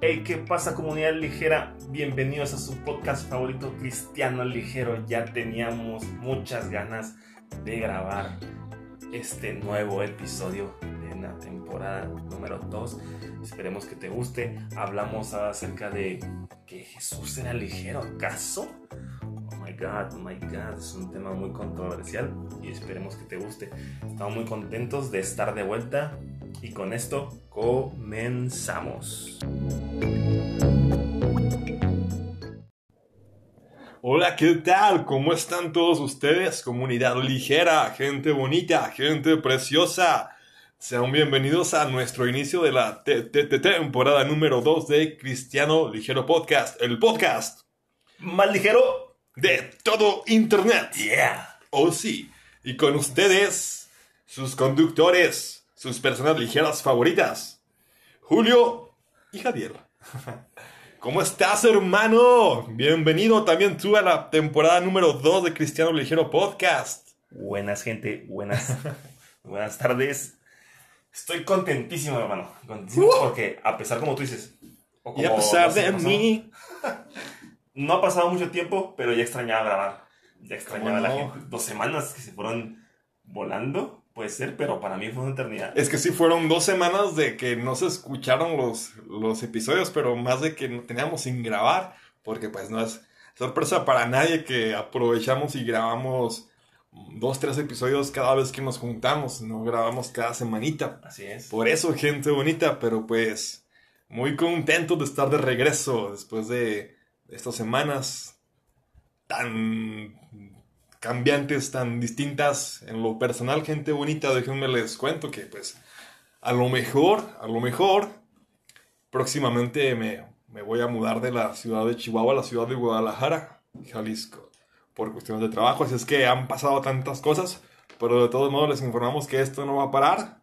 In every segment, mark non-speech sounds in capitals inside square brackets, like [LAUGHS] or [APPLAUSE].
Hey, ¿qué pasa comunidad ligera? Bienvenidos a su podcast favorito Cristiano Ligero. Ya teníamos muchas ganas de grabar este nuevo episodio de la temporada número 2. Esperemos que te guste. Hablamos acerca de que Jesús era ligero, ¿acaso? Oh my god, oh my god, es un tema muy controversial y esperemos que te guste. Estamos muy contentos de estar de vuelta y con esto comenzamos. Hola, ¿qué tal? ¿Cómo están todos ustedes? Comunidad ligera, gente bonita, gente preciosa. Sean bienvenidos a nuestro inicio de la te- te- te- temporada número 2 de Cristiano Ligero Podcast, el podcast Más ligero, de todo Internet. yeah. Oh sí, y con ustedes, sus conductores, sus personas ligeras favoritas, Julio y Javier. [LAUGHS] ¿Cómo estás, hermano? Bienvenido también tú a la temporada número 2 de Cristiano Ligero Podcast. Buenas gente, buenas, [LAUGHS] buenas tardes. Estoy contentísimo, hermano. Contentísimo porque a pesar, como tú dices, o Y a pesar de mí, [LAUGHS] no ha pasado mucho tiempo, pero ya extrañaba grabar. Ya extrañaba a la no? gente. Dos semanas que se fueron volando, puede ser, pero para mí fue una eternidad. es que sí fueron dos semanas de que no se escucharon los, los episodios, pero más de que no teníamos sin grabar, porque pues no es sorpresa para nadie que aprovechamos y grabamos dos, tres episodios cada vez que nos juntamos, no grabamos cada semanita. Así es. Por eso, gente bonita, pero pues muy contento de estar de regreso después de estas semanas tan cambiantes, tan distintas en lo personal, gente bonita, déjenme les cuento que pues a lo mejor, a lo mejor, próximamente me, me voy a mudar de la ciudad de Chihuahua a la ciudad de Guadalajara, Jalisco, por cuestiones de trabajo, así es que han pasado tantas cosas, pero de todos modos les informamos que esto no va a parar.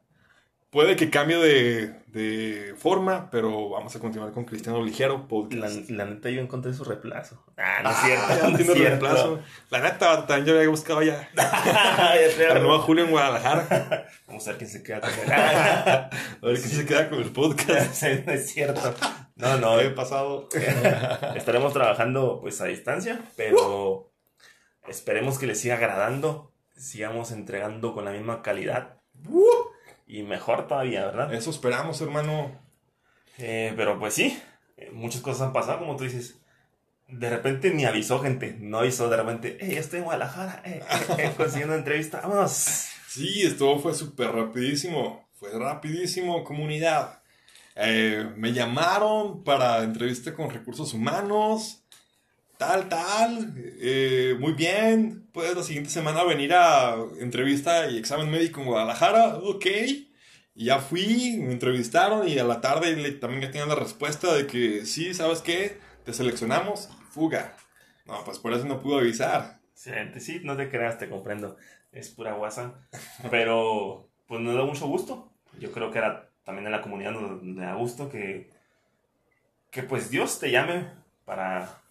Puede que cambie de, de forma, pero vamos a continuar con Cristiano Ligero La, Podcast. la neta, yo encontré su reemplazo. Ah, no es Ah, cierto. ya no es tiene cierto. reemplazo. La neta, también yo había buscado ya. [LAUGHS] Ya nuevo Julio en Guadalajara. [LAUGHS] Vamos a ver quién se queda con él. [LAUGHS] A ver quién se queda con el podcast. no es cierto. No, no. He pasado. Estaremos trabajando pues a distancia, pero esperemos que les siga agradando. Sigamos entregando con la misma calidad. Y mejor todavía, ¿verdad? Eso esperamos, hermano. Eh, pero pues sí, eh, muchas cosas han pasado, como tú dices. De repente ni avisó gente, no avisó de repente, hey, estoy en Guadalajara, eh, eh, eh, [LAUGHS] consiguiendo entrevista, vámonos. Sí, esto fue súper rapidísimo. Fue rapidísimo, comunidad. Eh, me llamaron para entrevista con recursos humanos. Tal, tal. Eh, muy bien. Puedes la siguiente semana venir a entrevista y examen médico en Guadalajara. Ok. Ya fui, me entrevistaron y a la tarde también ya tenían la respuesta de que sí, ¿sabes qué? Te seleccionamos. Fuga. No, pues por eso no pudo avisar. Sí, no te creas, te comprendo. Es pura guasa. [LAUGHS] Pero, pues nos da mucho gusto. Yo creo que era también en la comunidad nos da gusto que, que pues Dios te llame para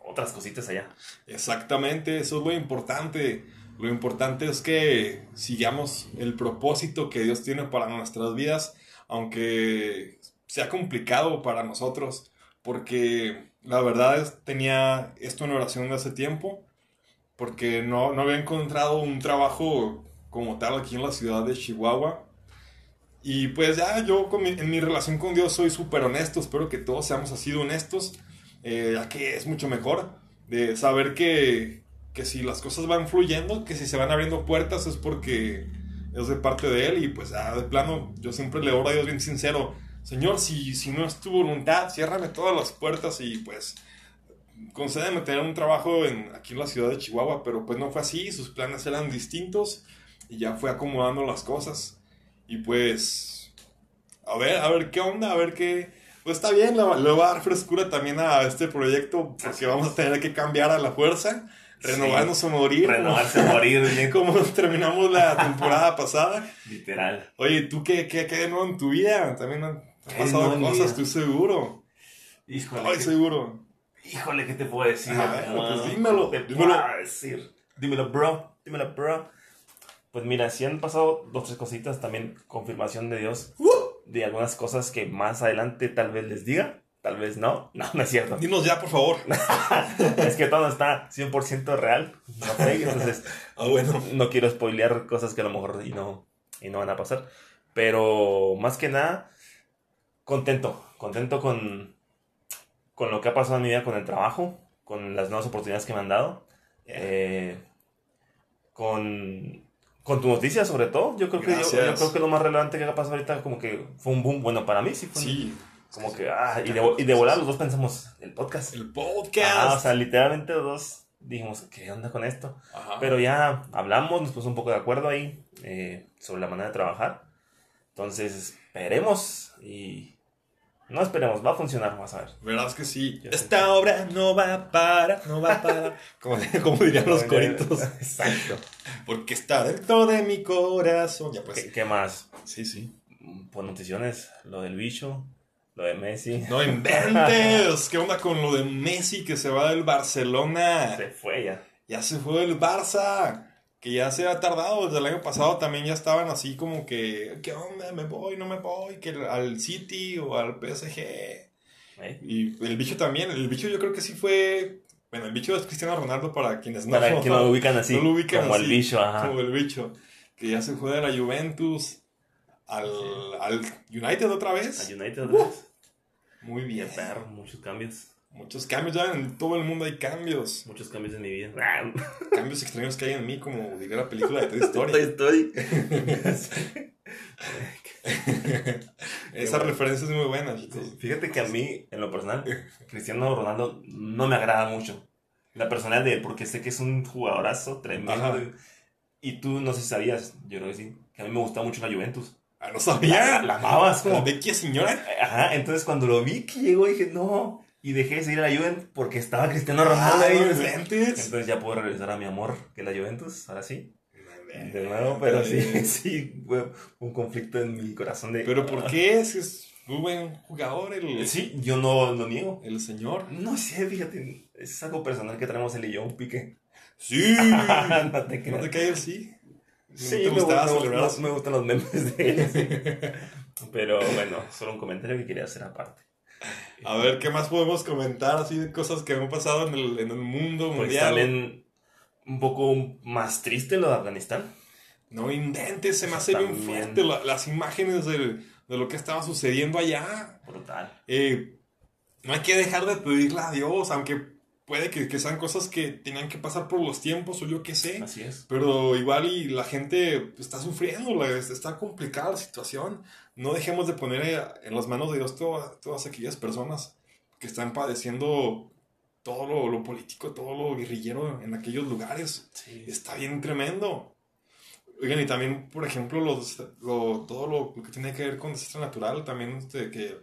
otras cositas allá. Exactamente, eso es lo importante. Lo importante es que sigamos el propósito que Dios tiene para nuestras vidas, aunque sea complicado para nosotros, porque la verdad es, tenía esto en oración de hace tiempo, porque no, no había encontrado un trabajo como tal aquí en la ciudad de Chihuahua. Y pues ya yo con mi- en mi relación con Dios soy súper honesto, espero que todos seamos así de honestos, eh, ya que es mucho mejor de saber que, que si las cosas van fluyendo, que si se van abriendo puertas es porque es de parte de Él y pues ya de plano yo siempre le oro a Dios bien sincero, Señor, si, si no es tu voluntad, ciérrame todas las puertas y pues concédeme tener un trabajo en, aquí en la ciudad de Chihuahua, pero pues no fue así, sus planes eran distintos y ya fue acomodando las cosas. Y pues, a ver, a ver qué onda, a ver qué... Pues está bien, le, va- le va a dar frescura también a este proyecto, porque vamos a tener que cambiar a la fuerza, renovarnos o morir. Renovarse a morir, [LAUGHS] bien Como terminamos la temporada [LAUGHS] pasada. literal. Oye, ¿tú qué, qué, qué de nuevo en tu vida? También han ¿Qué pasado cosas, estoy seguro. Híjole, Ay, ¿qué- seguro. híjole, ¿qué te puedo decir? Pues dímelo, ¿Qué te dímelo. puedo decir? Dímelo, bro. Dímelo, bro. Pues mira, si han pasado dos, tres cositas, también confirmación de Dios Uh. De algunas cosas que más adelante tal vez les diga. Tal vez no. [LAUGHS] No, no es cierto. Dinos ya, por favor. [LAUGHS] es que todo está 100% real. No entonces [LAUGHS] Ah, bueno. no quiero spoilear cosas que a lo mejor y no, y no van a pasar. Pero más que nada, contento. Contento con, con lo que ha pasado en mi vida, con el trabajo, con las nuevas oportunidades que me han dado. eh, con, con tu noticia, sobre todo. Yo creo, que, yo, creo que lo más relevante que ha pasado ahorita, como que fue un boom. Bueno, para mí sí fue un- Sí. Como que, ah, y de, y de volar los dos pensamos, el podcast. El Ah, o podcast. sea, literalmente los dos dijimos, ¿qué onda con esto? Ajá. Pero ya hablamos, nos pusimos un poco de acuerdo ahí eh, sobre la manera de trabajar. Entonces, esperemos y... No esperemos, va a funcionar, vamos a ver. Verás que sí. Yo Esta obra no va a parar, no va a parar. [LAUGHS] como, como dirían los coritos. [LAUGHS] Exacto. Porque está dentro de mi corazón. Ya pues. ¿Qué, qué más? Sí, sí. Pues noticias, lo del bicho, lo de Messi. No inventes. ¿Qué onda con lo de Messi que se va del Barcelona? Se fue ya. Ya se fue del Barça. Que ya se ha tardado. Desde el año pasado también ya estaban así como que. ¿Qué onda? ¿Me voy? ¿No me voy? Que al City o al PSG. ¿eh? Y el bicho también. El bicho yo creo que sí fue. Bueno, el bicho es Cristiano Ronaldo para quienes no, Para que no lo ubican así, no lo ubican como el así, bicho, ajá. Como el bicho. Que ya se fue de la Juventus al, al United otra vez. United otra vez. Muy bien. perro, muchos cambios. Muchos cambios ya en todo el mundo hay cambios. Muchos cambios en mi vida. [LAUGHS] Cambios extraños que hay en mí, como diría la película de Toy [LAUGHS] Story. Toy Story. [LAUGHS] Esa referencia es muy buena, chicos. Fíjate que a mí, en lo personal, Cristiano Ronaldo no me agrada mucho. La personalidad de él, porque sé que es un jugadorazo tremendo. Ajá. Y tú no sé si sabías, yo creo que sí, que a mí me gusta mucho la Juventus. Ah, no sabía. la amabas La como... vecchia señora. Ajá, entonces cuando lo vi que llegó dije, no. Y dejé de seguir a la Juventus porque estaba Cristiano Ronaldo Ah, ahí. no inventes. Entonces ya puedo regresar a mi amor, que es la Juventus, ahora sí. Eh, De nuevo, pero sí, [LAUGHS] sí, fue un conflicto en mi corazón de... Pero ¿por qué? Si es muy buen jugador el, Sí, yo no lo niego. el señor. No sé, fíjate, es algo personal que tenemos él y yo, un pique. Sí. [LAUGHS] no te ¿No creas. te cae el sí? Sí, ¿No te me, gustaba no- así? me gustan los memes de él. sí. [LAUGHS] Pero bueno, solo un comentario que quería hacer aparte. A ver, ¿qué más podemos comentar así de cosas que han pasado en el, en el mundo Pues mundial? también un poco más triste lo de Afganistán. No inventes, se me hace bien fuerte la- las imágenes del- de lo que estaba sucediendo allá. Brutal. Eh, no hay que dejar de pedirle a Dios, aunque puede que, que sean cosas que tenían que pasar por los tiempos o yo qué sé. Así es. Pero igual y la gente está sufriendo, la- está complicada la situación. No dejemos de poner eh, en las manos de Dios todas, todas aquellas personas que están padeciendo todo lo, lo político, todo lo guerrillero en aquellos lugares. Sí. Está bien tremendo. Oigan, y también, por ejemplo, los, lo- todo lo, lo que tiene que ver con desastre natural, también este, que,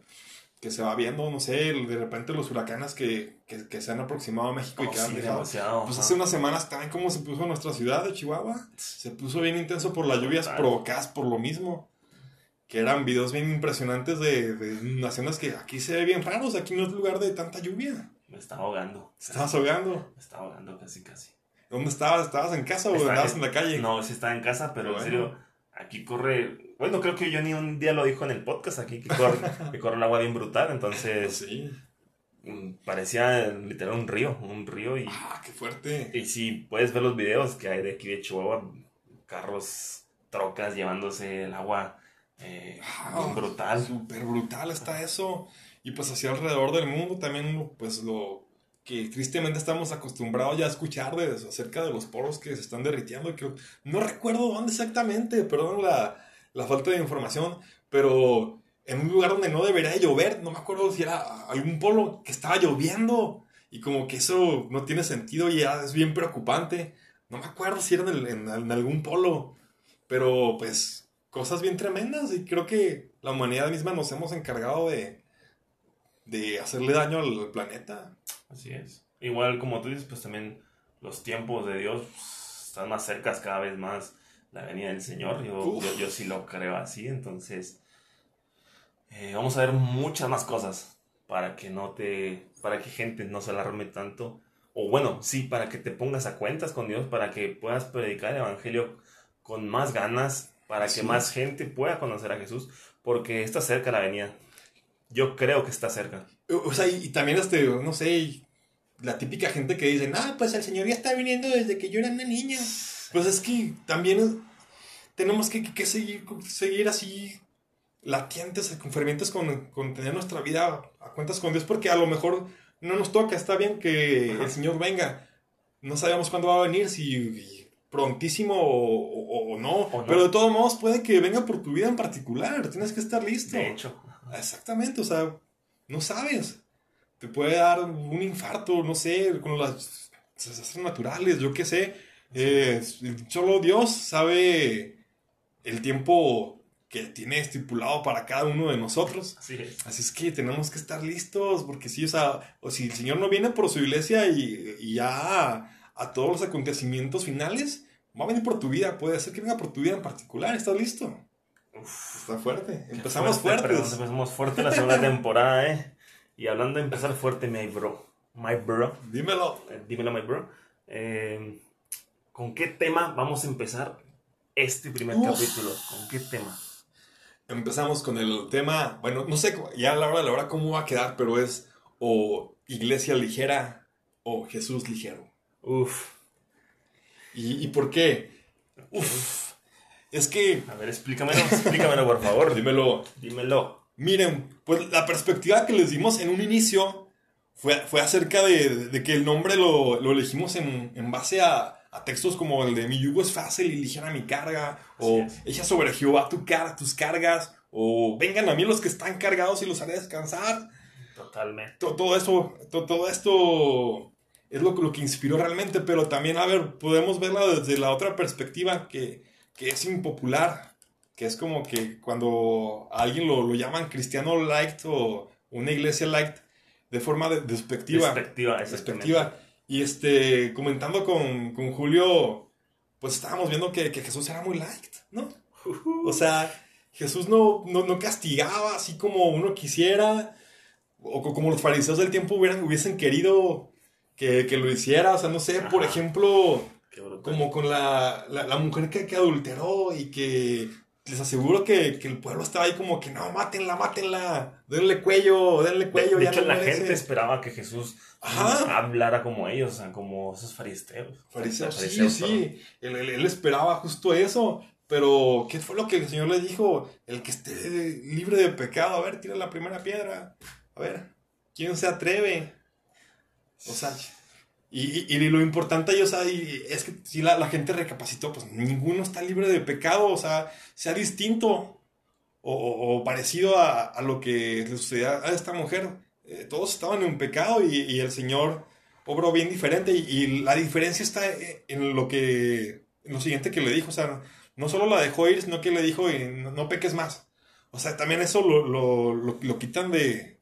que se va viendo, no sé, de repente los huracanes que, que, que se han aproximado a México y Oh, que han sí, dejado. demasiado. Pues hace unas semanas también como se puso nuestra ciudad de Chihuahua. Se puso bien intenso por las lluvias provocadas por lo mismo. Que eran videos bien impresionantes de, de naciones que aquí se ve bien raros, aquí no es lugar de tanta lluvia. Me estaba ahogando. Estabas ahogando. Me estaba ahogando casi, casi. ¿Dónde estabas? ¿Estabas en casa o Estaba- andabas en la calle? No, sí estaba en casa, pero Bueno. en serio, aquí corre. Bueno, creo que yo ni un día lo dijo en el podcast aquí, que corre, [LAUGHS] que corre el agua bien brutal. Entonces, Sí. parecía literal un río, un río. Y, Ah, qué fuerte. y si puedes ver los videos que hay de aquí de Chihuahua, carros, trocas llevándose el agua eh, Ah, bien brutal. Súper brutal está eso. Y pues hacia alrededor del mundo también, pues lo que tristemente estamos acostumbrados ya a escuchar de, acerca de los poros que se están derritiendo. Que, no recuerdo dónde exactamente, perdón la, la falta de información, pero en un lugar donde no debería de llover, no me acuerdo si era algún polo que estaba lloviendo. Y como que eso no tiene sentido y ya es bien preocupante. No me acuerdo si era en algún polo, pero pues cosas bien tremendas y creo que la humanidad misma nos hemos encargado de, de hacerle daño al planeta. Así es. Igual como tú dices, pues también los tiempos de Dios pues, están más cercas cada vez más la venida del Señor. Yo, yo, yo sí lo creo así, entonces eh, vamos a ver muchas más cosas para que no te, para que gente no se alarme tanto. O bueno, sí, para que te pongas a cuentas con Dios, para que puedas predicar el Evangelio con más ganas, para que más gente pueda conocer a Jesús, porque está cerca la venida. yo creo que está cerca. O sea, y, y también este, no sé, la típica gente que dice, ah, pues el Señor ya está viniendo desde que yo era una niña. Pues es que también tenemos que, que seguir, seguir así latientes, con fervientes con, con tener nuestra vida a cuentas con Dios, porque a lo mejor no nos toca, está bien que Ajá. el Señor venga. No sabemos cuándo va a venir, si prontísimo o, o- o no. O no. Pero de todos modos puede que venga por tu vida en particular. Tienes que estar listo. De hecho. Exactamente, o sea, no sabes. Te puede dar un infarto, no sé, con las desastres naturales, yo qué sé. Eh, solo Dios sabe el tiempo que tiene estipulado para cada uno de nosotros. Así es. Así es que tenemos que estar listos, porque sí, o sea, o si el Señor no viene por su iglesia y, y ya a, a todos los acontecimientos finales, va a venir por tu vida, puede ser que venga por tu vida en particular, ¿estás listo? Uf, Está fuerte, empezamos fuerte, fuertes. Empezamos fuerte la segunda temporada, ¿eh? Y hablando de empezar fuerte, my bro. My bro. Dímelo. eh, dímelo, my bro. Eh, ¿Con qué tema vamos a empezar este primer Uf. capítulo? ¿Con qué tema? Empezamos con el tema, bueno, no sé ya a la hora de la hora cómo va a quedar, pero es o iglesia ligera o Jesús ligero. Uf. ¿Y, y por qué? Uf, es que, A ver, explícamelo, explícamelo, por favor. [LAUGHS] dímelo, Dímelo. miren, pues la perspectiva que les dimos en un inicio fue, fue acerca de, de que el nombre lo, lo elegimos en, en base a, a textos como el de mi yugo es fácil y ligera mi carga, o echa sobre Jehová tu car tus cargas, o vengan a mí los que están cargados y los haré descansar. Totalmente. To- todo eso, to- todo esto es lo, lo que inspiró realmente, pero también, a ver, podemos verla desde la otra perspectiva que, que es impopular, que es como que cuando a alguien lo, lo llaman cristiano light o una iglesia light de forma de- despectiva. Perspectiva, exactamente. Despectiva. Y este, comentando con, con Julio, pues estábamos viendo que, que Jesús era muy light, ¿no? O sea, Jesús no, no, no castigaba así como uno quisiera, o co- como los fariseos del tiempo hubieran, hubiesen querido que, que lo hiciera. O sea, no sé, por ejemplo, como con la, la, la mujer que, que adulteró y que les aseguro que, que el pueblo estaba ahí como que no, mátenla, mátenla, denle cuello, denle De, cuello. de ya hecho, no la merece". gente esperaba que Jesús Ajá. hablara como ellos, o sea, como esos fariseos. Fariseos, sí, sí. Él, él- él esperaba justo eso. Pero, ¿qué fue lo que el Señor le dijo? El que esté libre de pecado, a ver, tira la primera piedra. A ver, ¿quién se atreve? O sea, y, y- y lo importante ahí, o sea, y es que si la, la gente recapacitó, pues ninguno está libre de pecado, o sea, sea distinto o, o- o parecido a, a lo que le sucedía a esta mujer. Eh, todos estaban en pecado y, y el Señor obró bien diferente y, la diferencia está en lo que, en lo siguiente que le dijo, o sea, no solo la dejó ir, sino que le dijo, no, no peques más. O sea, también eso lo, lo, lo- lo quitan de,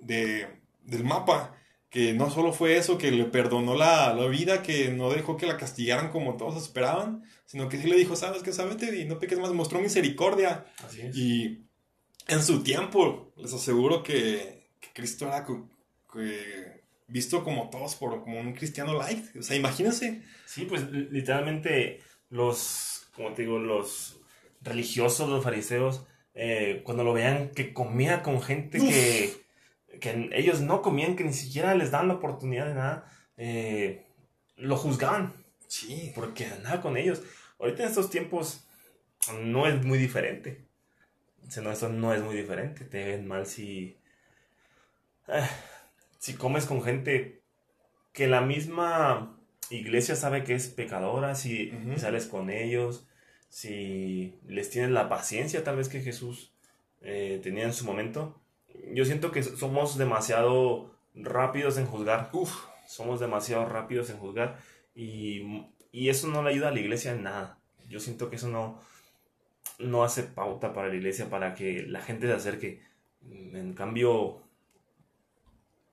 de, del mapa, que no solo fue eso, que le perdonó la, la vida, que no dejó que la castigaran como todos esperaban, sino que sí le dijo, sabes que sábete y no peques más, mostró misericordia. Así es. Y en su tiempo, les aseguro que, que Cristo era que- visto como todos por como un cristiano light. O sea, imagínense. Sí, pues li- literalmente los, como te digo, los religiosos, los fariseos, eh, cuando lo vean que comía con gente Uf. que, que ellos no comían, que ni siquiera les dan la oportunidad de nada, eh, lo juzgaban Sí. porque andaba con ellos. Ahorita en estos tiempos no es muy diferente. No, eso no es muy diferente. Te ven mal si. eh, si comes con gente que la misma iglesia sabe que es pecadora, si sales con ellos, si les tienes la paciencia tal vez que Jesús eh, tenía en su momento. Yo siento que somos demasiado rápidos en juzgar Uf. somos demasiado rápidos en juzgar y, y eso no le ayuda a la iglesia en nada. Yo siento que eso no, no hace pauta para la iglesia para que la gente se acerque. En cambio,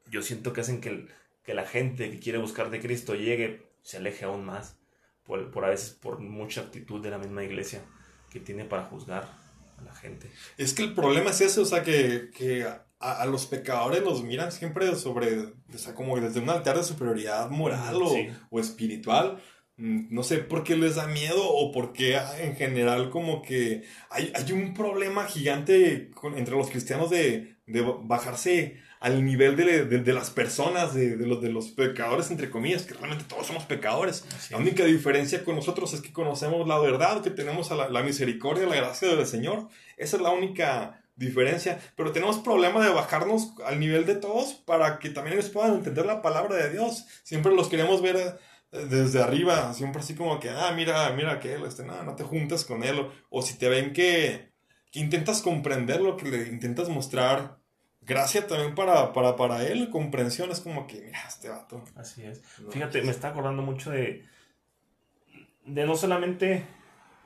yo siento que hacen que, que la gente que quiere buscar de Cristo llegue, se aleje aún más, por, por a veces por mucha actitud de la misma iglesia que tiene para juzgar a la gente. Es que el problema es ese, o sea, que, que a, a los pecadores los miran siempre sobre, o sea, como desde un altar de superioridad moral o, Sí. o espiritual. mm, no sé por qué les da miedo o porque en general como que hay, hay un problema gigante entre los cristianos de, de bajarse al nivel de, de, las personas, de, los, de los pecadores, entre comillas, que realmente todos somos pecadores. La única diferencia con nosotros es que conocemos la verdad, que tenemos la, la, misericordia, la gracia del Señor. Esa es la única diferencia. Pero tenemos problema de bajarnos al nivel de todos para que también ellos puedan entender la palabra de Dios. Siempre los queremos ver eh, desde arriba, siempre así como que, ah, mira, mira que él, este, no, no te juntas con él. O, o si te ven que, que intentas comprender lo que le intentas mostrar gracia también para, para, para él, comprensión, es como que, mira, este vato. Así es. Fíjate, me está acordando mucho de, de no solamente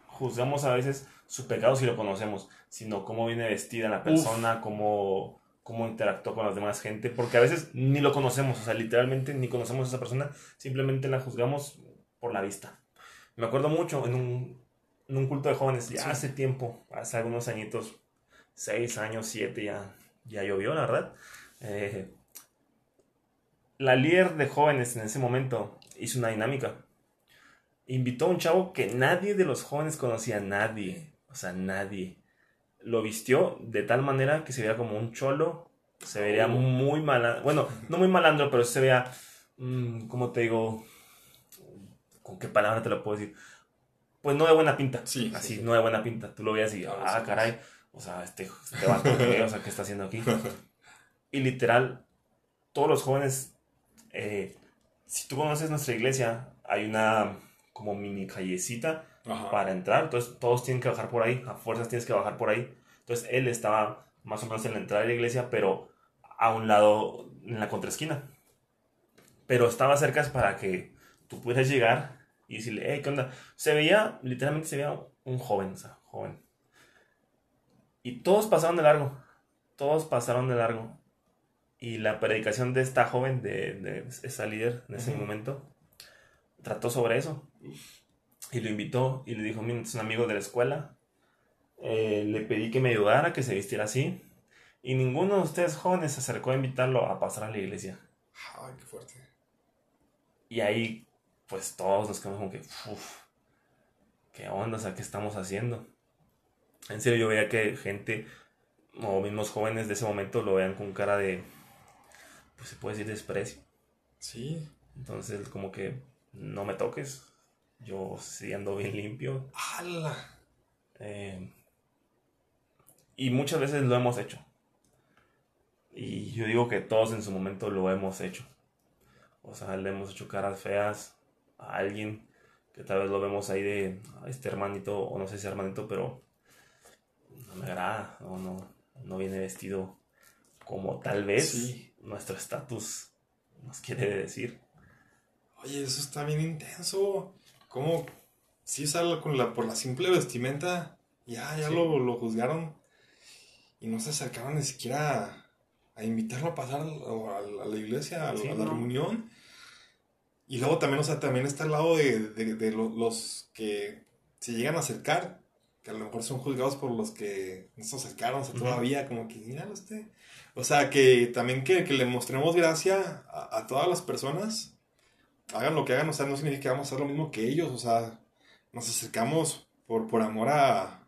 juzgamos a veces su pecado si lo conocemos, sino cómo viene vestida la persona, cómo, cómo interactúa con las demás gente, porque a veces ni lo conocemos, o sea, literalmente ni conocemos a esa persona, simplemente la juzgamos por la vista. Me acuerdo mucho en un, en un culto de jóvenes, ya hace tiempo, hace algunos añitos, seis años, siete ya, ya llovió, la verdad. Eh, la líder de jóvenes en ese momento hizo una dinámica. Invitó a un chavo que nadie de los jóvenes conocía, nadie, o sea, nadie. Lo vistió de tal manera que se veía como un cholo, se veía oh. muy malandro, bueno, no muy malandro, pero se veía, mm, ¿cómo te digo? ¿Con qué palabra te lo puedo decir? Pues no de buena pinta, sí, así, no de buena pinta. Tú lo veías y, ah, caray o sea, este, este vato, o sea, ¿qué está haciendo aquí? Y literal, todos los jóvenes, eh, si tú conoces nuestra iglesia, hay una como mini callecita para entrar, entonces todos tienen que bajar por ahí, a fuerzas tienes que bajar por ahí. Entonces él estaba más o menos en la entrada de la iglesia, pero a un lado, en la contraesquina. Pero estaba cerca para que tú pudieras llegar y decirle, hey, ¿qué onda? Se veía, literalmente se veía un joven, o sea, joven y todos pasaron de largo. Todos pasaron de largo. Y la predicación de esta joven, de, esa líder en ese momento, trató sobre eso. Y lo invitó y le dijo, mira, es un amigo de la escuela. Eh, le pedí que me ayudara, que se vistiera así. Y ninguno de ustedes jóvenes se acercó a invitarlo a pasar a la iglesia. Ay, qué fuerte. Y ahí, pues todos nos quedamos como que, uff, ¿qué onda? O sea, ¿qué estamos haciendo? En serio, yo veía que gente, o mismos jóvenes de ese momento, lo vean con cara de, pues se puede decir desprecio. Sí. Entonces, como que, no me toques, yo sí ando bien limpio. ¡Hala! Eh, y muchas veces lo hemos hecho. Y yo digo que todos en su momento lo hemos hecho. O sea, le hemos hecho caras feas a alguien que tal vez lo vemos ahí de este hermanito, o no sé si hermanito, pero no me agrada, o no, no viene vestido como tal vez nuestro estatus nos quiere decir. Oye, eso está bien intenso. ¿Cómo? Si sale con la, por la simple vestimenta, ya, ya lo, lo, juzgaron y no se acercaron ni siquiera a, invitarlo a pasar a, la iglesia, a, la reunión. Y luego también, o sea, también está al lado de, de, los que se llegan a acercar que a lo mejor son juzgados por los que no se acercaron todavía, como que, mira usted. O sea, que también que, le mostremos gracia a, todas las personas, hagan lo que hagan, o sea, no significa que vamos a hacer lo mismo que ellos, o sea, nos acercamos por, por amor a,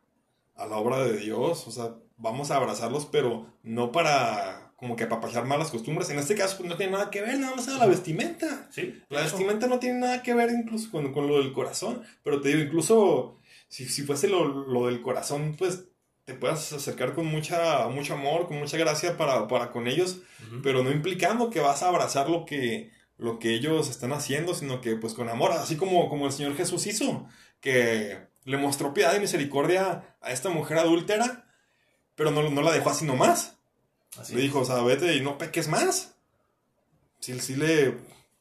a la obra de Dios, o sea, vamos a abrazarlos, pero no para como que apapajar malas costumbres. En este caso, pues no tiene nada que ver, nada más a la vestimenta. Sí. La vestimenta no tiene nada que ver incluso con, con, lo del corazón. Pero te digo, incluso si, si fuese lo, lo, del corazón, pues te puedas acercar con mucha, mucho amor, con mucha gracia para, para con ellos, pero no implicando que vas a abrazar lo que, lo que ellos están haciendo, sino que pues con amor, así como, como el Señor Jesús hizo, que le mostró piedad y misericordia a esta mujer adúltera, pero no, no la dejó así nomás. Así le dijo, o sea, vete y no peques más. Sí, sí le,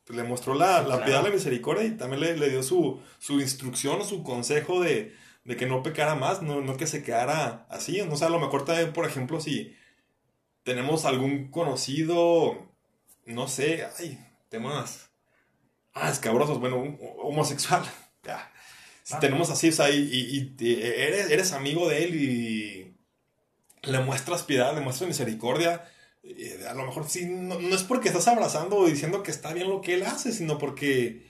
le mostró la, la piedad, la misericordia y también le, le dio su, su, instrucción, su consejo de, de, que no pecara más, no, no que se quedara así. No sé, a lo mejor también, por ejemplo, si tenemos algún conocido, no sé, ay, temas, ah, escabrosos, bueno, homosexual, [LAUGHS] ya. Si ah. tenemos así, o sea, y, y, y, eres, eres amigo de él y le muestras piedad, le muestras misericordia, a lo mejor sí, no, es porque estás abrazando o diciendo que está bien lo que él hace, sino porque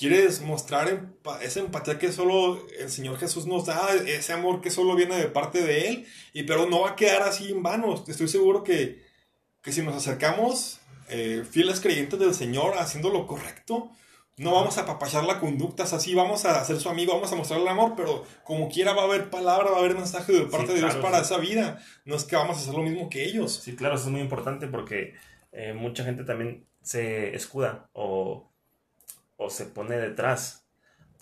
quieres mostrar esa empatía que solo el Señor Jesús nos da, ese amor que solo viene de parte de Él, y pero no va a quedar así en vano. Estoy seguro que, que si nos acercamos eh, fieles creyentes del Señor haciendo lo correcto, no vamos a papachar la conducta, así vamos a ser su amigo, vamos a mostrarle amor, pero como quiera va a haber palabra, va a haber mensaje de parte de Dios para esa vida. No es que vamos a hacer lo mismo que ellos. Sí, claro, eso es muy importante porque eh, mucha gente también se escuda o o se pone detrás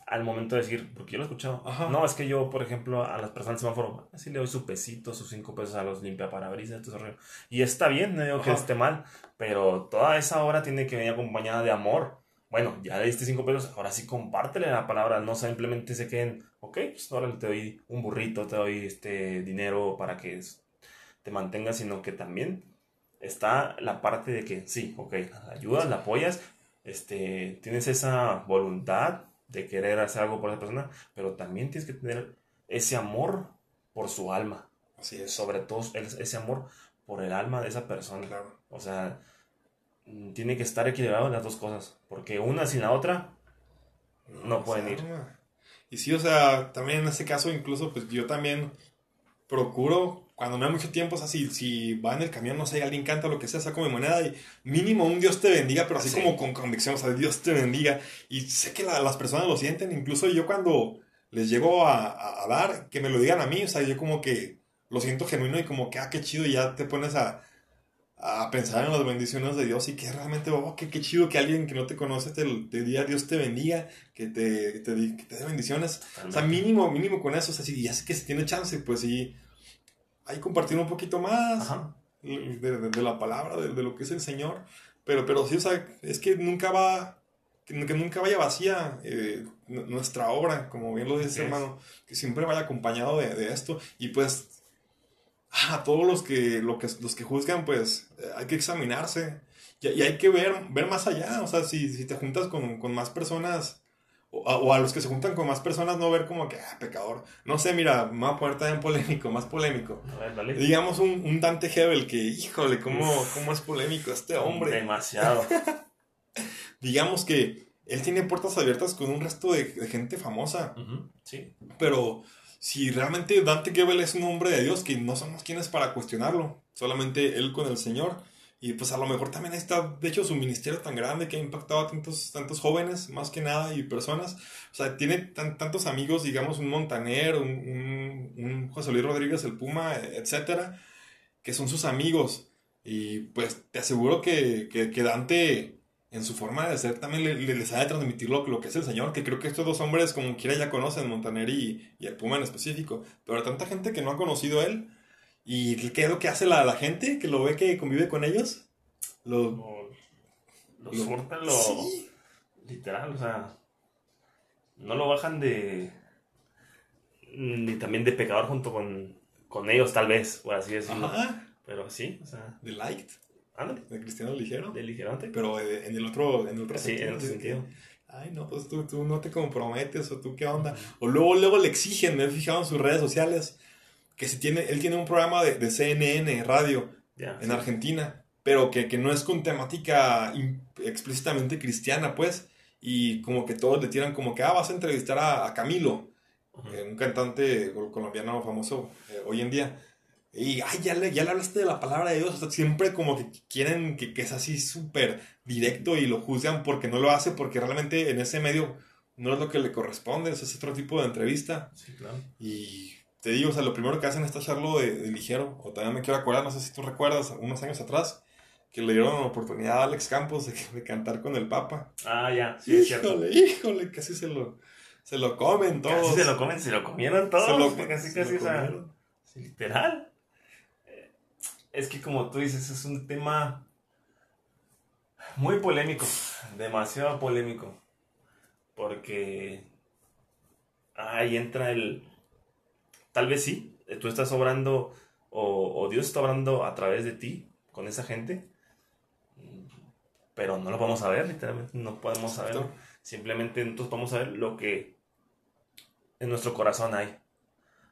al momento de decir, porque yo lo he escuchado. No, es que yo, por ejemplo, a las personas del semáforo, así le doy su pesito, sus cinco pesos a los limpia parabrisas, todo eso. Y está bien, no digo que esté mal, pero toda esa hora tiene que venir acompañada de amor. Bueno, ya le diste cinco pesos, ahora sí compártele la palabra, no simplemente se queden, ok, pues ahora te doy un burrito, te doy este dinero para que te mantengas, sino que también está la parte de que sí, ok, ayudas, la apoyas, este, tienes esa voluntad de querer hacer algo por esa persona, pero también tienes que tener ese amor por su alma. Así es. Sobre todo ese amor por el alma de esa persona. Claro. O sea, tiene que estar equilibrado las dos cosas, porque una sin la otra no, pueden ir. Y sí, o sea, también en ese caso incluso pues yo también procuro cuando me da mucho tiempo, o sea, si, si va en el camión, no sé, alguien canta lo que sea, saco mi moneda y mínimo un Dios te bendiga, pero así como con convicción, o sea, Dios te bendiga. Y sé que las personas lo sienten, incluso yo cuando les llego a, a, dar, que me lo digan a mí, o sea, yo como que lo siento genuino y como que, ah, qué chido, y ya te pones a, a pensar en las bendiciones de Dios y que realmente, oh, qué, qué chido que alguien que no te conoce te, te diga Dios te bendiga, que te, te, que te dé bendiciones. O sea, mínimo, mínimo con eso, o sea, si ya sé que se tiene chance, pues sí ahí compartir un poquito más de, la palabra, de, lo que es el Señor. Pero, pero sí, o sea, es que nunca va, que, nunca vaya vacía eh, nuestra obra, como bien lo dice hermano, que siempre vaya acompañado de, esto. Y pues, a todos los que, lo que, los que juzgan, pues eh, hay que examinarse. Y, y, hay que ver, ver más allá, o sea, si, si te juntas con, con más personas o a, los que se juntan con más personas no ver como que, ah, pecador. No sé, mira, me voy a poner también polémico, más polémico. Digamos un, un, Dante Hebel que, híjole, ¿cómo, cómo es polémico este hombre? Demasiado. [LAUGHS] Digamos que él tiene puertas abiertas con un resto de, gente famosa. Sí. Pero si realmente Dante Gebel es un hombre de Dios, que no somos quienes para cuestionarlo, solamente él con el Señor y pues a lo mejor también está, de hecho, su ministerio tan grande que ha impactado a tantos, tantos jóvenes, más que nada, y personas. O sea, tiene tantos amigos, digamos, un Montaner, un, un, José Luis Rodríguez, el Puma, etcétera, que son sus amigos. Y pues te aseguro que, que, Dante, en su forma de ser, también le, les ha de transmitir lo, lo, que es el Señor, que creo que estos dos hombres, como quiera, ya conocen, Montaner y, y el Puma en específico. Pero tanta gente que no ha conocido a él ¿Y qué es lo que hace la, la gente que lo ve que convive con ellos? Lo, lo, lo Sí. Literal, o sea. No lo bajan de. Ni también de pecador junto con, con ellos, tal vez, por así decirlo. Ajá. Pero sí, o sea. De light. Ándale. De cristiano ligero. De ligerante. Pero en el otro, en el otro sí, en otro sentido. Ay, no, pues tú, tú no te comprometes o tú qué onda. O luego, luego le exigen, me he fijado en sus redes sociales que si tiene, él tiene un programa de, de CNN radio en Argentina, pero que, que, no es con temática explícitamente cristiana, pues, y como que todos le tiran como que, ah, vas a entrevistar a, Camilo, eh, un cantante colombiano famoso eh, hoy en día. Y, ay, ya le, ya le hablaste de la palabra de Dios. O sea, siempre como que quieren que, que es así súper directo y lo juzgan porque no lo hace, porque realmente en ese medio no es lo que le corresponde, es otro tipo de entrevista. Sí, claro. Y te digo, o sea, lo primero que hacen es tacharlo de, de, ligero. O también me quiero acordar, no sé si tú recuerdas, unos años atrás, que le dieron la oportunidad a Alex Campos de, cantar con el Papa. Ah, ya, sí, es cierto. Híjole, híjole, casi se lo, se lo comen todos. Casi se lo comen, se lo comieron todos. Se lo, casi, casi, o sea, literal. Es que como tú dices, es un tema muy polémico, demasiado polémico. Porque ahí entra el Tal vez sí, tú estás obrando o, Dios está obrando a través de ti con esa gente, pero no lo vamos a ver, literalmente, no podemos saberlo. Simplemente nosotros vamos a ver lo que en nuestro corazón hay.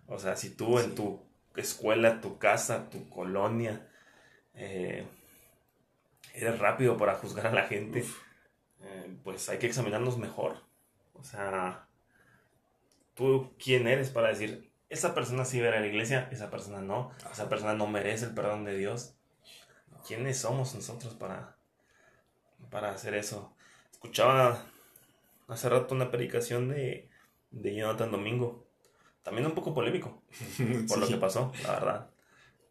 O sea, si tú en tu escuela, tu casa, tu colonia, eh, eres rápido para juzgar a la gente, eh, pues hay que examinarnos mejor. O sea, tú quién eres para decir, esa persona sí va a la iglesia, esa persona no, esa persona no merece el perdón de Dios. ¿Quiénes somos nosotros para, para hacer eso? Escuchaba hace rato una predicación de, de Jonathan Domingo, también un poco polémico [LAUGHS] por lo que pasó, la verdad.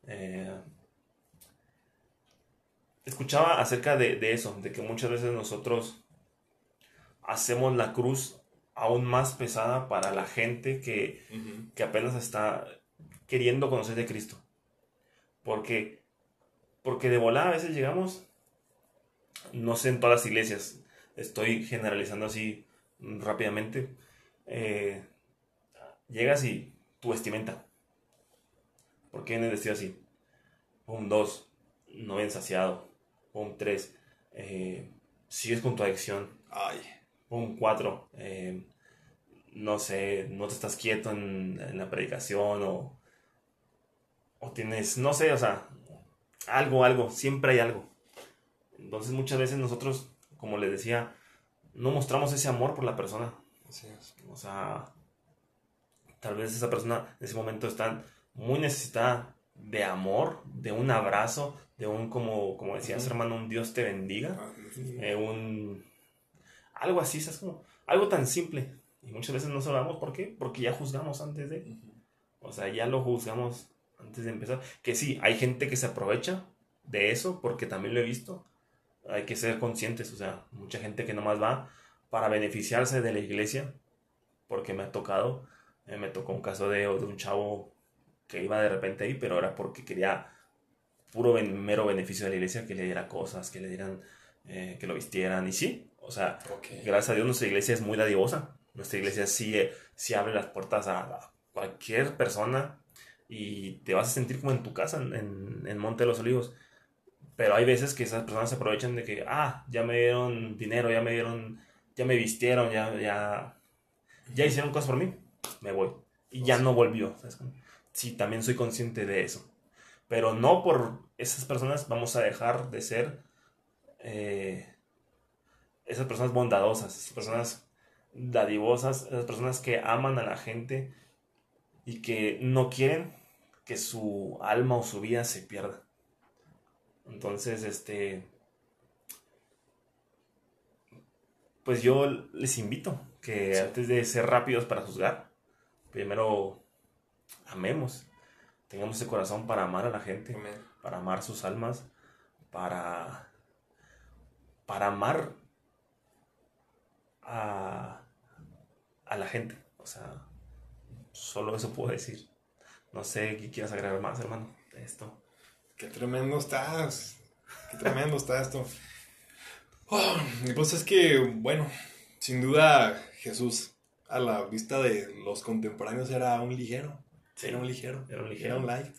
Eh, escuchaba acerca de, de eso, de que muchas veces nosotros hacemos la cruz aún más pesada para la gente que, que apenas está queriendo conocer de Cristo. Porque, porque de volada a veces llegamos, no sé en todas las iglesias, estoy generalizando así rápidamente, eh, llegas y tu vestimenta. ¿Por qué vienes vestido así? Un dos, no bien saciado. Un tres, eh, sigues con tu adicción. Ay un 4, eh, no sé, no te estás quieto en, la predicación o, o tienes, no sé, o sea, algo, algo, siempre hay algo. Entonces muchas veces nosotros, como les decía, no mostramos ese amor por la persona. O sea, tal vez esa persona en ese momento está muy necesitada de amor, de un abrazo, de un, como, como decías, hermano, un Dios te bendiga, ah, eh, un algo así, es como algo tan simple. Y muchas veces no sabemos por qué, porque ya juzgamos antes de. O sea, ya lo juzgamos antes de empezar. Que sí, hay gente que se aprovecha de eso, porque también lo he visto. Hay que ser conscientes, o sea, mucha gente que nomás va para beneficiarse de la iglesia, porque me ha tocado, eh, me tocó un caso de, de, un chavo que iba de repente ahí, pero era porque quería puro mero beneficio de la iglesia, que le diera cosas, que le dieran, eh, que lo vistieran, y sí, o sea, gracias a Dios nuestra iglesia es muy dadivosa. Nuestra iglesia sí, sí abre las puertas a, cualquier persona y te vas a sentir como en tu casa, en, en, Monte de los Olivos. Pero hay veces que esas personas se aprovechan de que, ah, ya me dieron dinero, ya me dieron, ya me vistieron, ya, ya, ya hicieron cosas por mí, me voy. Y ya no volvió. Sí, también soy consciente de eso. Pero no por esas personas vamos a dejar de ser eh, esas personas bondadosas, esas personas dadivosas, esas personas que aman a la gente y que no quieren que su alma o su vida se pierda. Entonces, este, pues yo les invito que antes de ser rápidos para juzgar, primero amemos, tengamos ese corazón para amar a la gente, para amar sus almas, para, para amar a, la gente. O sea, solo eso puedo decir. No sé qué quieras agregar más, hermano, de esto. Qué tremendo estás. Qué tremendo está esto. Oh, pues es que, bueno, sin duda Jesús a la vista de los contemporáneos era un ligero. era un ligero. Era un ligero. un light.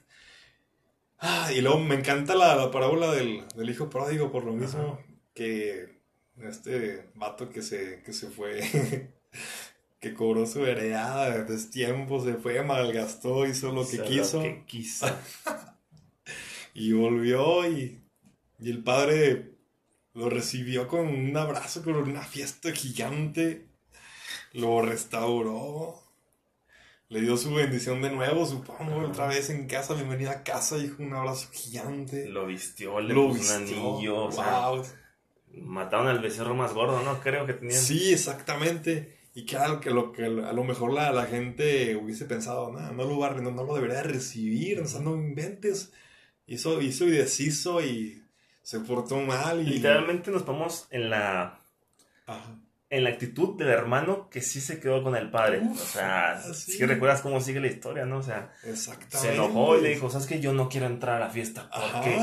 Ah, y luego me encanta la, parábola del, hijo pródigo por lo mismo que este vato que se, que se fue, [LAUGHS] que cobró su heredad de tiempo, se fue, malgastó, hizo lo que quiso. [LAUGHS] y volvió y, y el padre lo recibió con un abrazo, con una fiesta gigante, lo restauró. Le dio su bendición de nuevo, supongo, otra vez en casa, bienvenida a casa, hijo, un abrazo gigante. Lo vistió, le puso un anillo. Wow mataron al becerro más gordo, ¿no? Creo que tenían. Sí, exactamente. Y claro que lo que a lo mejor la, la gente hubiese pensado, no, no lo, va, no, no lo debería recibir, o sea, no inventes. Hizo, hizo y deshizo y se portó mal. Y... Literalmente nos ponemos en la. En la actitud del hermano que sí se quedó con el padre. o sea, si recuerdas cómo sigue la historia, ¿no? O sea, se enojó y le dijo, ¿sabes que Yo no quiero entrar a la fiesta. ¿Por qué?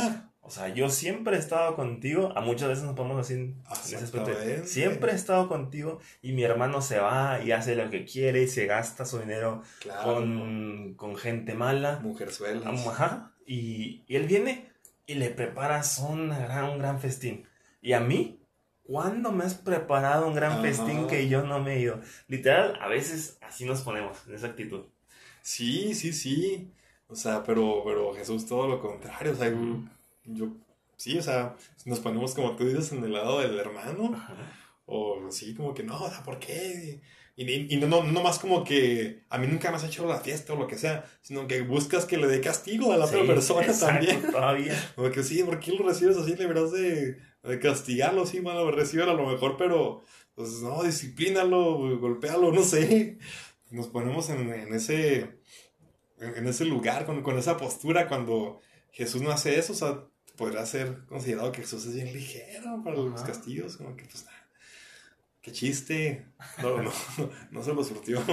O sea, yo siempre he estado contigo. A muchas veces nos ponemos así en ese Siempre he estado contigo y mi hermano se va y hace lo que quiere y se gasta su dinero con, con, gente mala. Mujerzuelas. Ajá. Y, y, él viene y le preparas un gran, un gran festín. Y a mí, ¿cuándo me has preparado un gran festín que yo no me he ido? Literal, a veces así nos ponemos, en esa actitud. Sí, sí, sí. O sea, pero, pero Jesús todo lo contrario. O sea, yo, sí, o sea, nos ponemos como tú dices en el lado del hermano. O sí, como que no, o sea, ¿por qué? Y, y, no, no, no más como que a mí nunca me has hecho la fiesta o lo que sea, sino que buscas que le dé castigo a la otra persona también. Todavía. [LAUGHS] Porque sí, ¿por qué lo recibes así? Deberás de, de castigarlo, sí, mano, recibe a lo mejor, pero pues no, disciplínalo, golpéalo, no sé. Nos ponemos en, en ese en ese lugar, con, con, esa postura, cuando Jesús no hace eso, o sea, podrá ser considerado que Jesús es bien ligero para los castigos, como que pues, qué chiste, no, no, no, se lo surtió.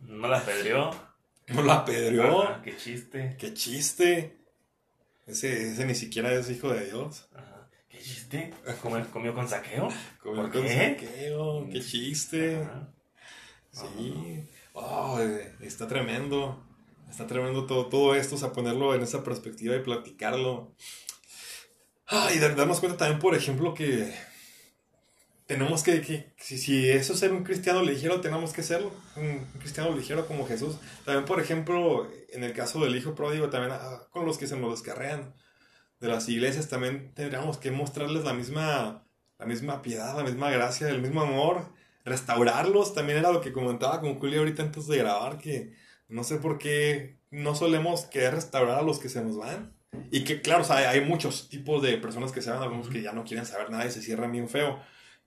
no la pedrió. No la pedrió. qué chiste. Qué chiste. Ese, ese ni siquiera es hijo de Dios. ¿Qué chiste? ¿Comió, comió con saqueo? [LAUGHS] Comió con qué? saqueo, qué chiste. Sí. Oh, está tremendo. Está tremendo todo, todo esto, o sea, ponerlo en esa perspectiva y platicarlo. Ah, y darnos cuenta también, por ejemplo, que tenemos que, que si, si, eso es ser un cristiano ligero, tenemos que serlo, un, cristiano ligero como Jesús. También, por ejemplo, en el caso del hijo pródigo, también ah, con los que se nos descarrean de las iglesias, también tendríamos que mostrarles la misma, la misma piedad, la misma gracia, el mismo amor restaurarlos. También era lo que comentaba con Julio ahorita antes de grabar, que no sé por qué no solemos querer restaurar a los que se nos van. Y que, claro, hay, muchos tipos de personas que se van, algunos que ya no quieren saber nada y se cierran bien feo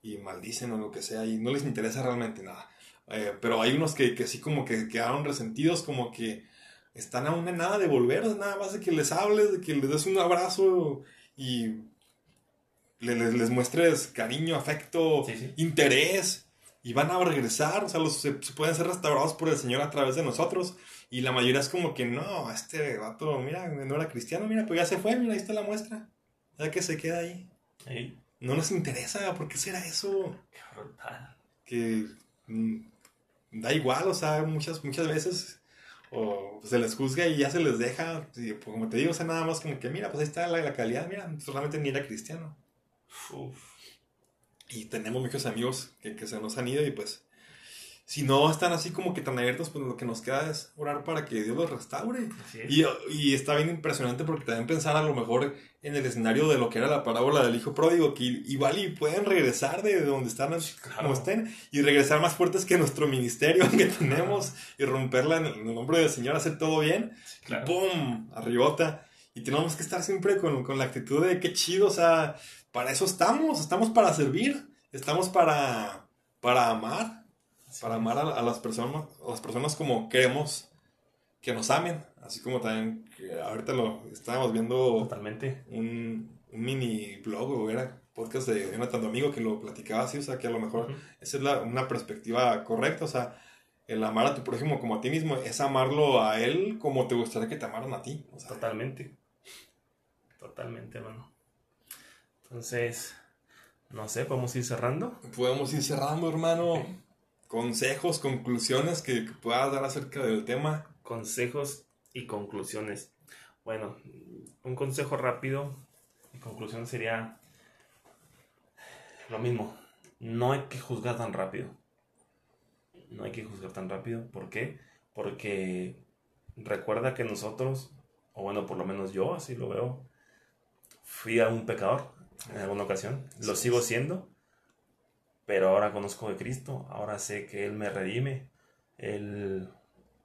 y maldicen o lo que sea y no les interesa realmente nada. Eh, pero hay unos que, que sí como que quedaron resentidos, como que están aún en nada de volver, nada más de que les hables, de que les des un abrazo y les, les muestres cariño, afecto, interés y van a regresar, o sea, los, se, pueden ser restaurados por el Señor a través de nosotros. Y la mayoría es como que no, este vato, mira, no era cristiano, mira, pues ya se fue, mira, ahí está la muestra. Ya que se queda ahí. No nos interesa, ¿por qué será eso? Qué brutal. Que mm, da igual, o sea, muchas, muchas veces o se les juzga y ya se les deja, y, pues, como te digo, o sea, nada más como que, mira, pues ahí está la, la calidad, mira, solamente ni era cristiano. Uf. Y tenemos muchos amigos que, que se nos han ido y pues si no están así como que tan abiertos, pues lo que nos queda es orar para que Dios los restaure. Y, y, está bien impresionante porque también pensar a lo mejor en el escenario de lo que era la parábola del hijo pródigo, que igual y pueden regresar de donde están, como estén, y regresar más fuertes que nuestro ministerio [LAUGHS] que tenemos, y romperla en el, nombre del Señor, hacer todo bien, claro. ¡pum! Arribota. Y tenemos que estar siempre con, con la actitud de qué chido, o sea, para eso estamos, estamos para servir, estamos para, para amar, para amar a, las personas, a las personas como queremos que nos amen, así como también ahorita lo estábamos viendo totalmente un, mini blog o era podcast de Jonathan amigo que lo platicaba así, o sea que a lo mejor esa es una perspectiva correcta, o sea, el amar a tu prójimo como a ti mismo es amarlo a él como te gustaría que te amaran a ti. totalmente, totalmente, hermano. Entonces, no sé, ¿podemos ir cerrando? Podemos ir cerrando, hermano. Consejos, conclusiones que, puedas dar acerca del tema. Consejos y conclusiones. Bueno, un consejo rápido y conclusión sería lo mismo. No hay que juzgar tan rápido. No hay que juzgar tan rápido. ¿Por qué? Porque recuerda que nosotros, o bueno, por lo menos yo así lo veo, fui a un pecador en alguna ocasión. Lo sigo siendo, pero ahora conozco de Cristo, ahora sé que Él me redime, Él,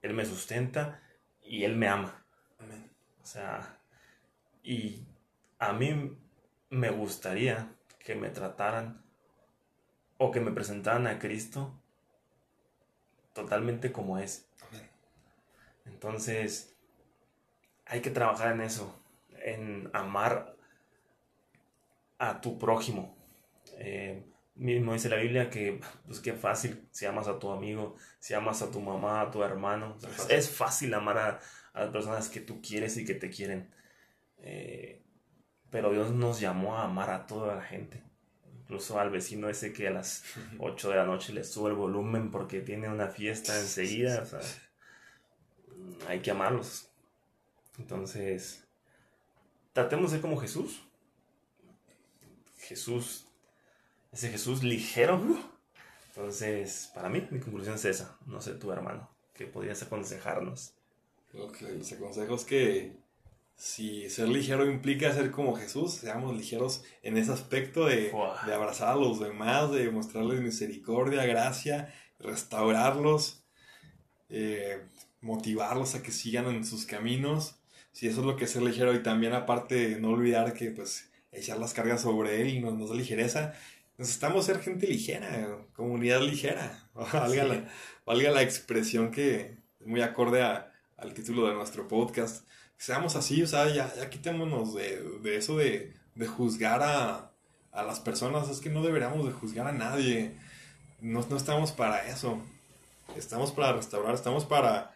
Él me sustenta y Él me ama. O sea, y a mí me gustaría que me trataran o que me presentaran a Cristo totalmente como es. Entonces, hay que trabajar en eso, en amar a tu prójimo. Eh, mismo dice la Biblia que, pues qué fácil si amas a tu amigo, si amas a tu mamá, a tu hermano. es fácil amar a, las personas que tú quieres y que te quieren. Eh, pero Dios nos llamó a amar a toda la gente. Incluso al vecino ese que a las [LAUGHS] 8 de la noche le sube el volumen porque tiene una fiesta enseguida. hay que amarlos. Entonces, tratemos de ser como Jesús. Jesús, ese Jesús ligero. Entonces, para mí, mi conclusión es esa. No sé tu hermano, que podrías aconsejarnos. Ok, los consejos que si ser ligero implica ser como Jesús, seamos ligeros en ese aspecto de, de abrazar a los demás, de mostrarles misericordia, gracia, restaurarlos, eh, motivarlos a que sigan en sus caminos. Si eso es lo que es ser ligero y también aparte no olvidar que pues echar las cargas sobre él y nos da ligereza. Necesitamos ser gente ligera, comunidad ligera. [LAUGHS] Valga, la, valga la expresión que es muy acorde al título de nuestro podcast. Seamos así, o sea, ya, ya quitémonos de, de eso de, de juzgar a, a, las personas, es que no deberíamos de juzgar a nadie, no, no estamos para eso, estamos para restaurar, estamos para,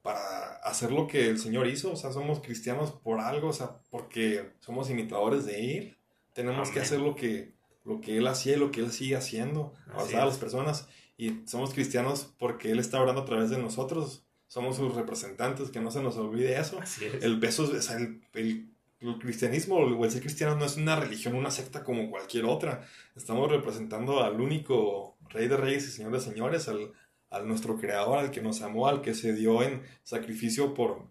para hacer lo que el Señor hizo, o sea, somos cristianos por algo, o sea, porque somos imitadores de Él, tenemos que hacer lo que, lo que Él hacía y lo que Él sigue haciendo, abrazar a las personas, y somos cristianos porque Él está orando a través de nosotros, somos sus representantes, que no se nos olvide eso. El peso, o sea, el, el, cristianismo o el ser cristiano no es una religión, una secta como cualquier otra. Estamos representando al único rey de reyes y señor de señores, al, al nuestro creador, al que nos amó, al que se dio en sacrificio por,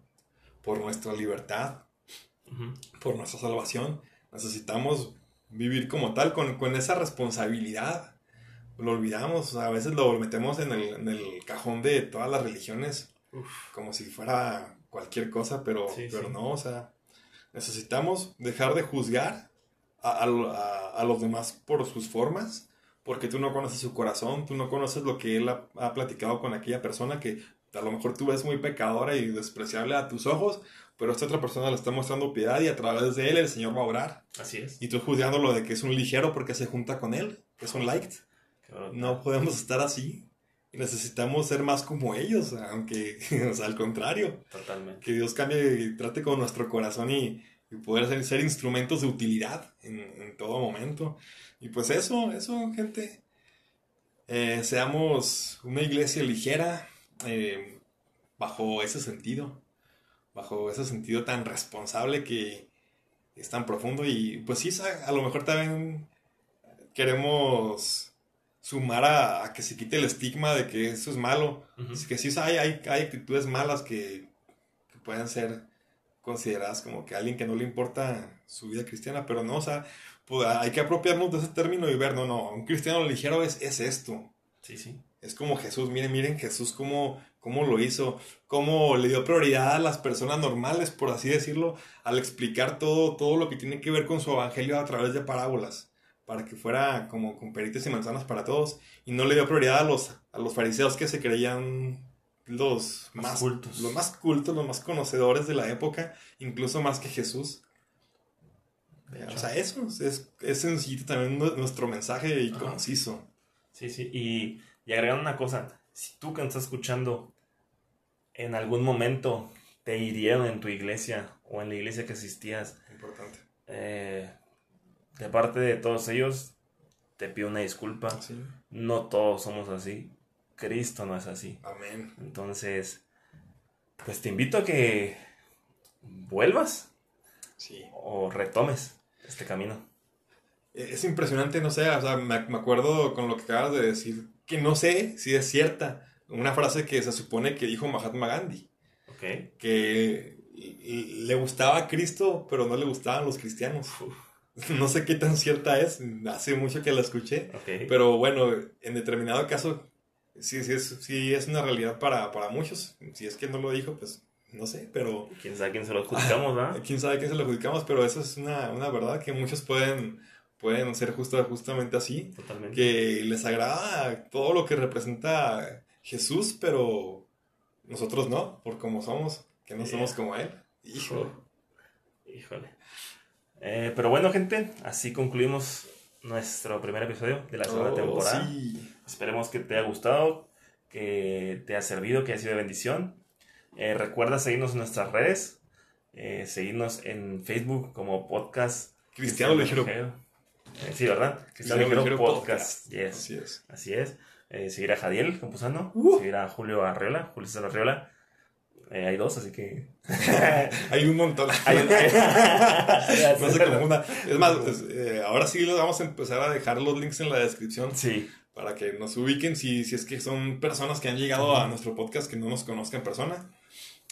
por nuestra libertad, por nuestra salvación. Necesitamos vivir como tal, con, con esa responsabilidad. Lo olvidamos, a veces lo metemos en el, en el cajón de todas las religiones como si fuera cualquier cosa, pero, pero no, o sea, necesitamos dejar de juzgar a, a, los demás por sus formas, porque tú no conoces su corazón, tú no conoces lo que él ha, platicado con aquella persona que a lo mejor tú ves muy pecadora y despreciable a tus ojos, pero esta otra persona le está mostrando piedad y a través de él el Señor va a orar. Así es. Y tú juzgándolo de que es un ligero porque se junta con él, que es un light. No podemos estar así necesitamos ser más como ellos, aunque, [LAUGHS] o sea, al contrario. Totalmente. Que Dios cambie y trate con nuestro corazón y, poder ser, ser, instrumentos de utilidad en, todo momento. Y pues eso, eso, gente. Eh, seamos una iglesia ligera eh, bajo ese sentido, bajo ese sentido tan responsable que es tan profundo y pues sí, a lo mejor también queremos sumar a, que se quite el estigma de que eso es malo. que sí hay, hay, hay, actitudes malas que, que, pueden ser consideradas como que alguien que no le importa su vida cristiana, pero no, o sea, pues hay que apropiarnos de ese término y ver, no, no, un cristiano ligero es, es esto. Sí, sí. Es como Jesús, miren, miren Jesús cómo, cómo lo hizo, cómo le dio prioridad a las personas normales, por así decirlo, al explicar todo, todo lo que tiene que ver con su evangelio a través de parábolas para que fuera como con peritos y manzanas para todos y no le dio prioridad a los, a los fariseos que se creían los más, cultos. Los más cultos, los más conocedores de la época, incluso más que Jesús. O sea, eso es, es sencillo también nuestro mensaje y conciso. Sí, sí, y, y agregando una cosa, si tú que estás escuchando en algún momento te hirieron en tu iglesia o en la iglesia que asistías, Importante. Eh, de parte de todos ellos, te pido una disculpa. No todos somos así. Cristo no es así. Amén. Entonces, pues te invito a que vuelvas. Sí. O retomes este camino. E-, es impresionante, no sé, o sea, me, acuerdo con lo que acabas de decir, que no sé si es cierta. Una frase que se supone que dijo Mahatma Gandhi. Ok. Que le gustaba a Cristo, pero no le gustaban los cristianos. [LAUGHS] No sé qué tan cierta es, hace mucho que la escuché, pero bueno, en determinado caso sí, sí, es, sí es una realidad para, para muchos. Si es que no lo dijo, pues no sé, pero... ¿Quién sabe quién se lo adjudicamos, ¿verdad? ¿Quién sabe quién se lo adjudicamos? Pero eso es una, una verdad que muchos pueden, pueden ser justo, justamente así. Totalmente. Que les agrada todo lo que representa Jesús, pero nosotros no, por como somos, que no somos como Él. Híjole. Híjole. Eh, pero bueno, gente, así concluimos nuestro primer episodio de la segunda oh, temporada. Esperemos que te haya gustado, que te haya servido, que haya sido de bendición. Eh, recuerda seguirnos en nuestras redes, eh, seguirnos en Facebook como podcast Cristiano, Ligero. Sí, ¿verdad? Cristiano, Ligero, Podcast. Así es. Así es. seguir a Jadiel Compusano, uh. seguir a Julio Arriola, Julio César Arriola eh, hay dos, así que. [LAUGHS] hay un montón. [LAUGHS] [LAUGHS] no se confunda. Es más, pues, eh, ahora sí les vamos a empezar a dejar los links en la descripción. Sí. Para que nos ubiquen si, si es que son personas que han llegado a nuestro podcast que no nos conozcan en persona.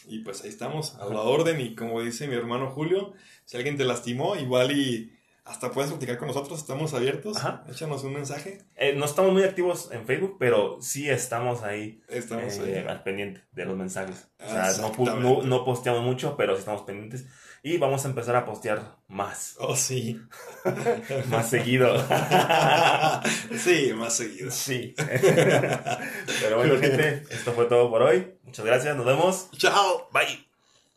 Y pues ahí estamos, a la orden. Y como dice mi hermano Julio, si alguien te lastimó, igual y hasta puedes platicar con nosotros, estamos abiertos. Ajá. Échanos un mensaje. Eh, no estamos muy activos en Facebook, pero sí estamos ahí, Estamos eh, ahí. al pendiente de los mensajes. O sea, no, no, no posteamos mucho, pero sí estamos pendientes. Y vamos a empezar a postear más, Oh, sí. [LAUGHS] más seguido. [LAUGHS] sí, más seguido. sí. [LAUGHS] pero bueno, gente, esto fue todo por hoy. Muchas gracias, nos vemos. Chao. Bye.